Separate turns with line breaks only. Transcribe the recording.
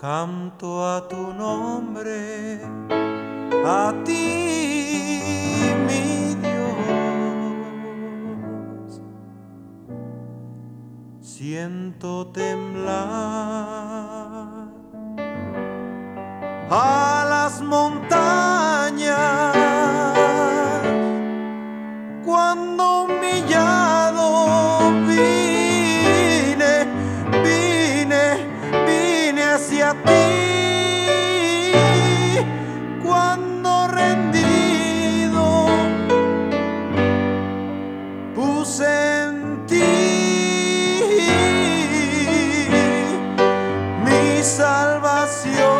Canto a tu nombre, a ti, mi Dios. Siento temblar a las montañas hacia ti. Cuando rendido puse en ti mi salvación.